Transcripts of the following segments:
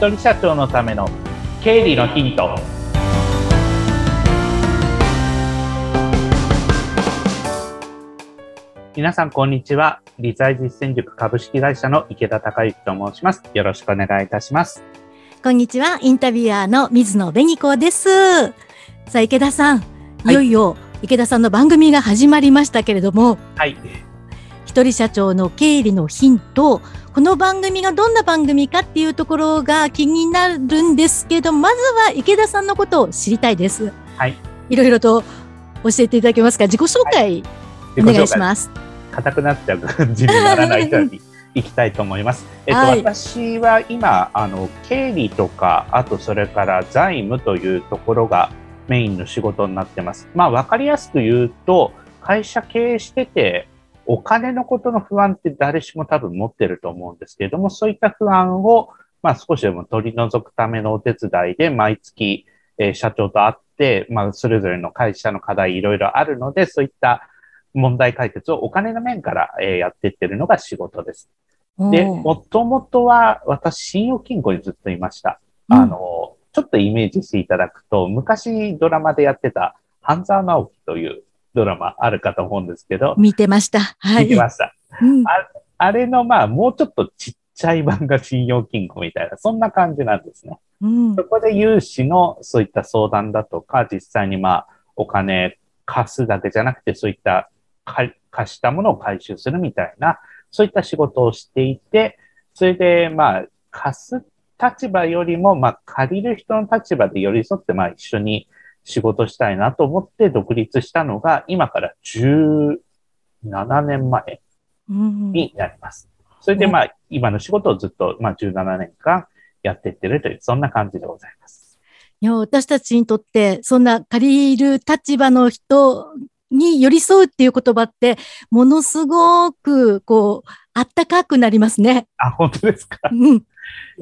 一人社長のための経理のヒント。皆さんこんにちは。理財実践塾株式会社の池田孝之と申します。よろしくお願いいたします。こんにちは。インタビュアーの水野紅子です。さあ池田さん。いよいよ池田さんの番組が始まりましたけれども。はい。一人社長の経理のヒントこの番組がどんな番組かっていうところが気になるんですけど、まずは池田さんのことを知りたいです。はい。いろいろと教えていただけますか？自己紹介、お願いします。硬くなっちゃう感じにならないように いきたいと思います。えっと、はい、私は今、あの、経理とか、あとそれから財務というところがメインの仕事になってます。まあ、わかりやすく言うと、会社経営してて、お金のことの不安って誰しも多分持ってると思うんですけれども、そういった不安を、まあ少しでも取り除くためのお手伝いで、毎月、えー、社長と会って、まあそれぞれの会社の課題いろいろあるので、そういった問題解決をお金の面から、えー、やっていってるのが仕事です。で、もともとは私、信用金庫にずっといました。うん、あの、ちょっとイメージしていただくと、昔ドラマでやってた、半沢直樹というドラマあるかと思うんですけど。見てました。はい。見てました。うん、ああれの、まあ、もうちょっとちっちゃい版が信用金庫みたいな、そんな感じなんですね。うん、そこで融資のそういった相談だとか、実際にまあ、お金貸すだけじゃなくて、そういった貸したものを回収するみたいな、そういった仕事をしていて、それでまあ、貸す立場よりも、まあ、借りる人の立場で寄り添って、まあ、一緒に仕事したいなと思って独立したのが、今から17年前になります。それでまあ、今の仕事をずっと、まあ、17年間やっていってるという、そんな感じでございます。いや、私たちにとって、そんな借りる立場の人に寄り添うっていう言葉って、ものすごく、こう、あったかくなりますね。あ、本当ですか？うん。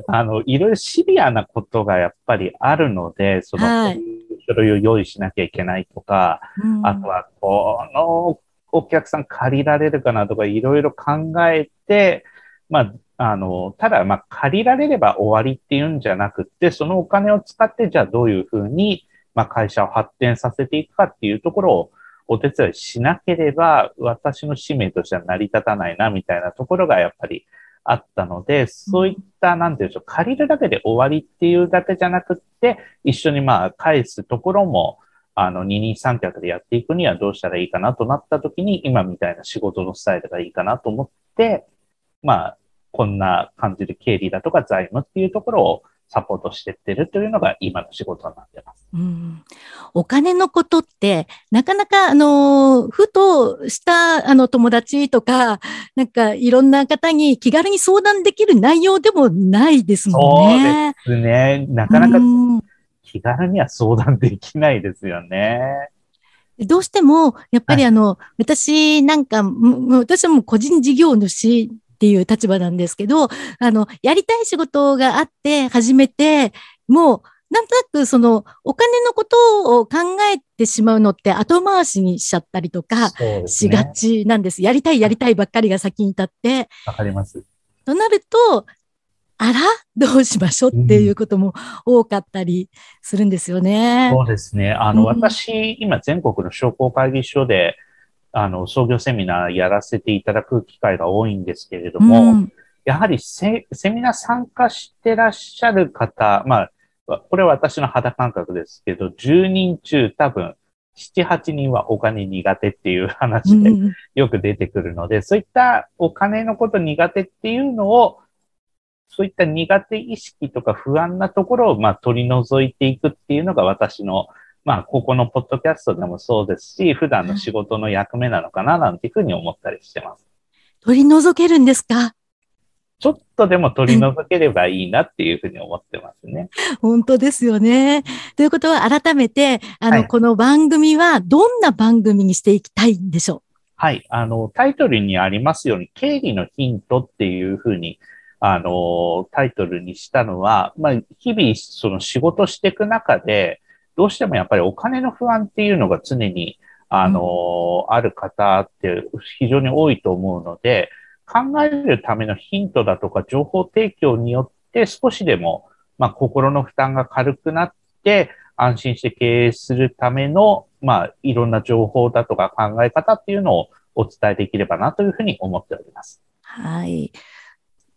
あの、いろいろシビアなことがやっぱりあるので、その、はい、書類を用意しなきゃいけないとか、うん、あとは、このお客さん借りられるかなとか、いろいろ考えて、まあ、あの、ただ、まあ、借りられれば終わりっていうんじゃなくて、そのお金を使って、じゃあどういうふうに、まあ、会社を発展させていくかっていうところをお手伝いしなければ、私の使命としては成り立たないな、みたいなところがやっぱりあったので、そういった、なんていうんでしょう、借りるだけで終わりっていうだけじゃなくって、一緒にまあ返すところも、あの、二人三脚でやっていくにはどうしたらいいかなとなった時に、今みたいな仕事のスタイルがいいかなと思って、まあ、こんな感じで経理だとか財務っていうところをサポートしてってるというのが今の仕事になってます。うん、お金のことって、なかなか、あの、ふとした、あの、友達とか、なんか、いろんな方に気軽に相談できる内容でもないですもんね。そうですね。なかなか気軽には相談できないですよね。どうしても、やっぱりあの、はい、私なんか、私はもう個人事業主っていう立場なんですけど、あの、やりたい仕事があって始めて、もう、なんとなくそのお金のことを考えてしまうのって後回しにしちゃったりとかしがちなんです。ですね、やりたいやりたいばっかりが先に立って。わかります。となると、あら？どうしましょうっていうことも多かったりするんですよね。うん、そうですね。あの、うん、私、今全国の商工会議所で、あの、創業セミナーやらせていただく機会が多いんですけれども、うん、やはりセミナー参加してらっしゃる方、まあ、これは私の肌感覚ですけど、10人中多分、7、8人はお金苦手っていう話でよく出てくるので、うん、そういったお金のこと苦手っていうのを、そういった苦手意識とか不安なところを、まあ、取り除いていくっていうのが私のまあ、ここのポッドキャストでもそうですし、普段の仕事の役目なのかな、なんていうふうに思ったりしてます。取り除けるんですか？ちょっとでも取り除ければいいなっていうふうに思ってますね。本当ですよね。ということは改めて、あの、はい、この番組はどんな番組にしていきたいんでしょう？はい。あの、タイトルにありますように、経理のヒントっていうふうに、あの、タイトルにしたのは、まあ、日々その仕事していく中で、どうしてもやっぱりお金の不安っていうのが常に、あの、うん、ある方って非常に多いと思うので、考えるためのヒントだとか情報提供によって少しでもまあ、心の負担が軽くなって、安心して経営するための、まあ、いろんな情報だとか考え方っていうのをお伝えできればなというふうに思っております。はい。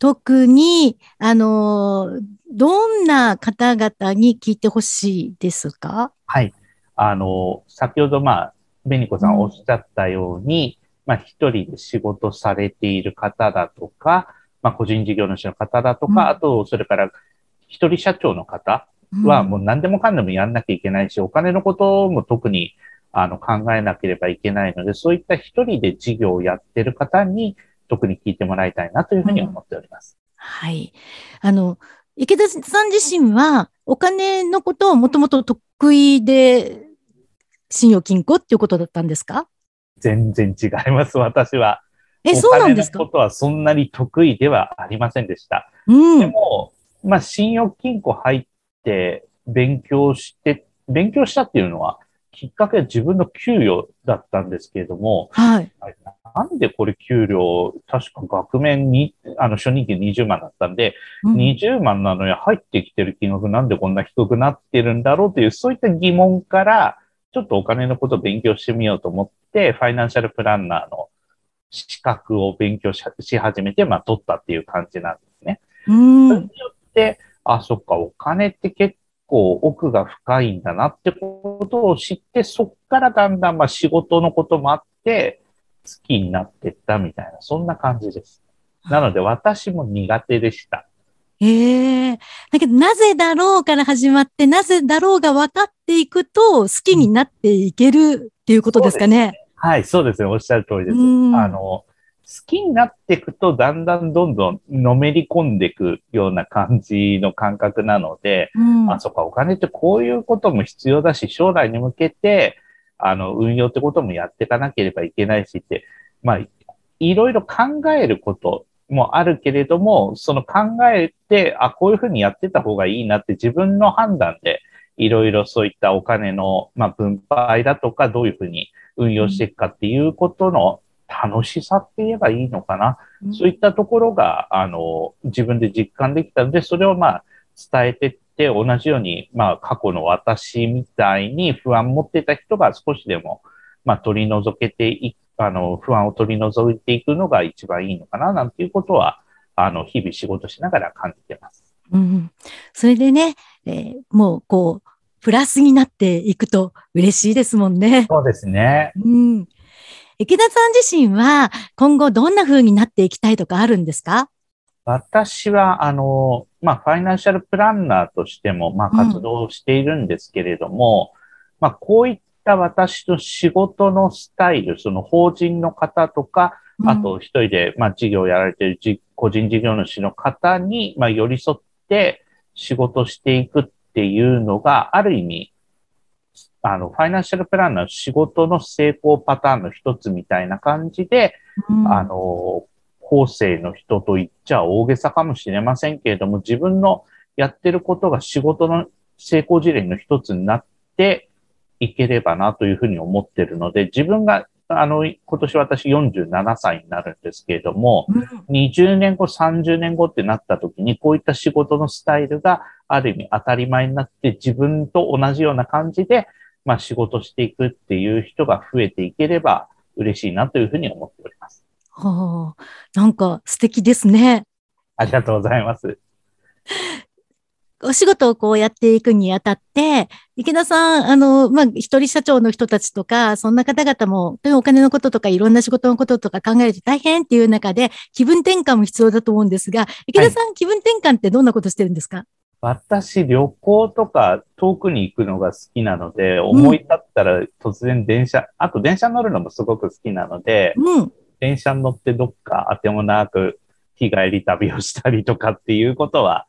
特に、あの、どんな方々に聞いてほしいですか？はい。あの、先ほど、まあ、紅子さんおっしゃったように、うん、まあ、一人で仕事されている方だとか、まあ、個人事業主の方だとか、うん、あと、それから、一人社長の方は、もう何でもかんでもやんなきゃいけないし、お金のことも特に、あの、考えなければいけないので、そういった一人で事業をやってる方に、特に聞いてもらいたいなというふうに思っております。うん、はい。あの、池田さん自身は、お金のことをもともと得意で、信用金庫っていうことだったんですか？全然違います、私は。え、そうなんですか？ことはそんなに得意ではありませんでした。うん、でも、まあ、信用金庫入って勉強して、勉強したっていうのは、きっかけは自分の給与だったんですけれども、はい。なんでこれ給料、確か額面に、あの、初任給20万だったんで、うん、20万なのに入ってきてる金額なんでこんな低くなってるんだろうという、そういった疑問から、ちょっとお金のことを勉強してみようと思って、ファイナンシャルプランナーの資格を勉強し始めて、まあ、取ったっていう感じなんですね。うん。それによって、あ、そっか、お金って結構奥が深いんだなってことを知って、そっからだんだんまあ仕事のこともあって、好きになっていったみたいな、そんな感じです。なので私も苦手でした。ええー、だけど、なぜだろうから始まって、なぜだろうが分かっていくと、好きになっていけるっていうことですかね。はい、そうですね。おっしゃる通りです。あの、好きになっていくと、だんだんどんどんのめり込んでいくような感じの感覚なので、うん、あ、そっか、お金ってこういうことも必要だし、将来に向けて、あの、運用ってこともやっていかなければいけないしって、まあ、いろいろ考えることもあるけれども、その考えて、あ、こういうふうにやってた方がいいなって自分の判断で、いろいろそういったお金の、まあ、分配だとか、どういうふうに運用していくかっていうことの楽しさって言えばいいのかな。うん、そういったところが、あの、自分で実感できたので、それをまあ、伝えてって、同じように、まあ、過去の私みたいに不安持っていた人が少しでも、まあ、取り除けていあの、不安を取り除いていくのが一番いいのかな、なんていうことは、あの、日々仕事しながら感じてます。うん。それでね、えー、もう、こう、プラスになっていくと嬉しいですもんね。そうですね。うん。池田さん自身は今後どんな風になっていきたいとかあるんですか？私は、あの、まあ、ファイナンシャルプランナーとしても、まあ、活動しているんですけれども、うん、まあ、こういった私の仕事のスタイル、その法人の方とか、あと一人で、まあ、事業をやられている個人事業主の方に、まあ、寄り添って仕事していくっていうのが、ある意味、あの、ファイナンシャルプランナーの仕事の成功パターンの一つみたいな感じで、うん、あの、後世の人と言っちゃ大げさかもしれませんけれども、自分のやってることが仕事の成功事例の一つになっていければなというふうに思ってるので、自分が、あの、今年私47歳になるんですけれども、うん、20年後、30年後ってなった時に、こういった仕事のスタイルがある意味当たり前になって、自分と同じような感じで、まあ仕事していくっていう人が増えていければ嬉しいなというふうに思っております。はあ、なんか素敵ですね。ありがとうございます。お仕事をこうやっていくにあたって、池田さん、あの、まあ、一人社長の人たちとか、そんな方々も、お金のこととか、いろんな仕事のこととか考えると大変っていう中で、気分転換も必要だと思うんですが、池田さん、はい、気分転換ってどんなことしてるんですか？私、旅行とか遠くに行くのが好きなので、思い立ったら突然電車、うん、あと電車乗るのもすごく好きなので、うん、電車に乗ってどっかあてもなく日帰り旅をしたりとかっていうことは、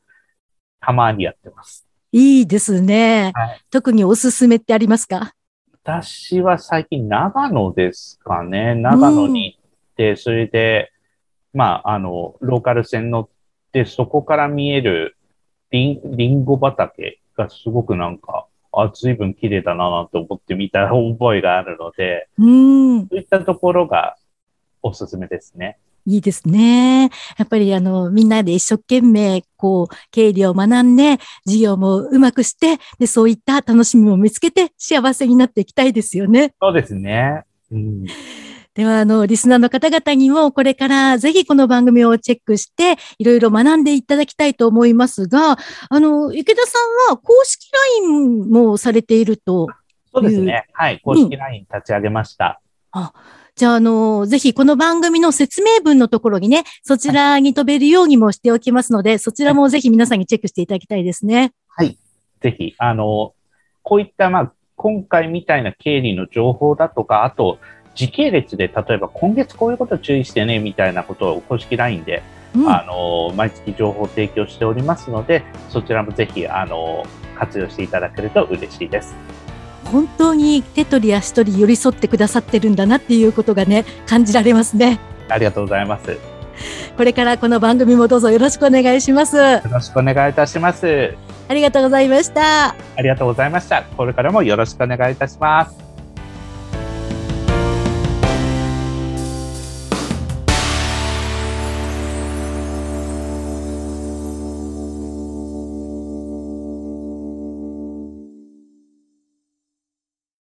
たまにやってます。いいですね。はい、特におすすめってありますか？私は最近長野ですかね。長野に行って、うん、それで、まあ、あの、ローカル線乗って、そこから見えるリンリンゴ畑がすごくなんか、あ、随分綺麗だなと思って見た覚えがあるので、うん、そういったところがおすすめですね。いいですね。やっぱりあの、みんなで一生懸命、こう、経理を学んで、事業もうまくして、で、そういった楽しみも見つけて、幸せになっていきたいですよね。そうですね。うん、では、あの、リスナーの方々にも、これからぜひこの番組をチェックして、いろいろ学んでいただきたいと思いますが、あの、池田さんは公式 LINE もされているとそうですね。はい。公式 LINE 立ち上げました。うん、あじゃあ、あの、ぜひこの番組の説明文のところにね、そちらに飛べるようにもしておきますので、はい、そちらもぜひ皆さんにチェックしていただきたいですね。はい。ぜひ、あの、こういった、まあ、今回みたいな経理の情報だとか、あと、時系列で、例えば今月こういうこと注意してね、みたいなことを公式 LINE で、うん、あの、毎月情報提供しておりますので、そちらもぜひ、あの、活用していただけると嬉しいです。本当に手取り足取り寄り添ってくださってるんだなっていうことがね感じられますね。ありがとうございます。これからこの番組もどうぞよろしくお願いします。よろしくお願いいたします。ありがとうございました。ありがとうございました。これからもよろしくお願いいたします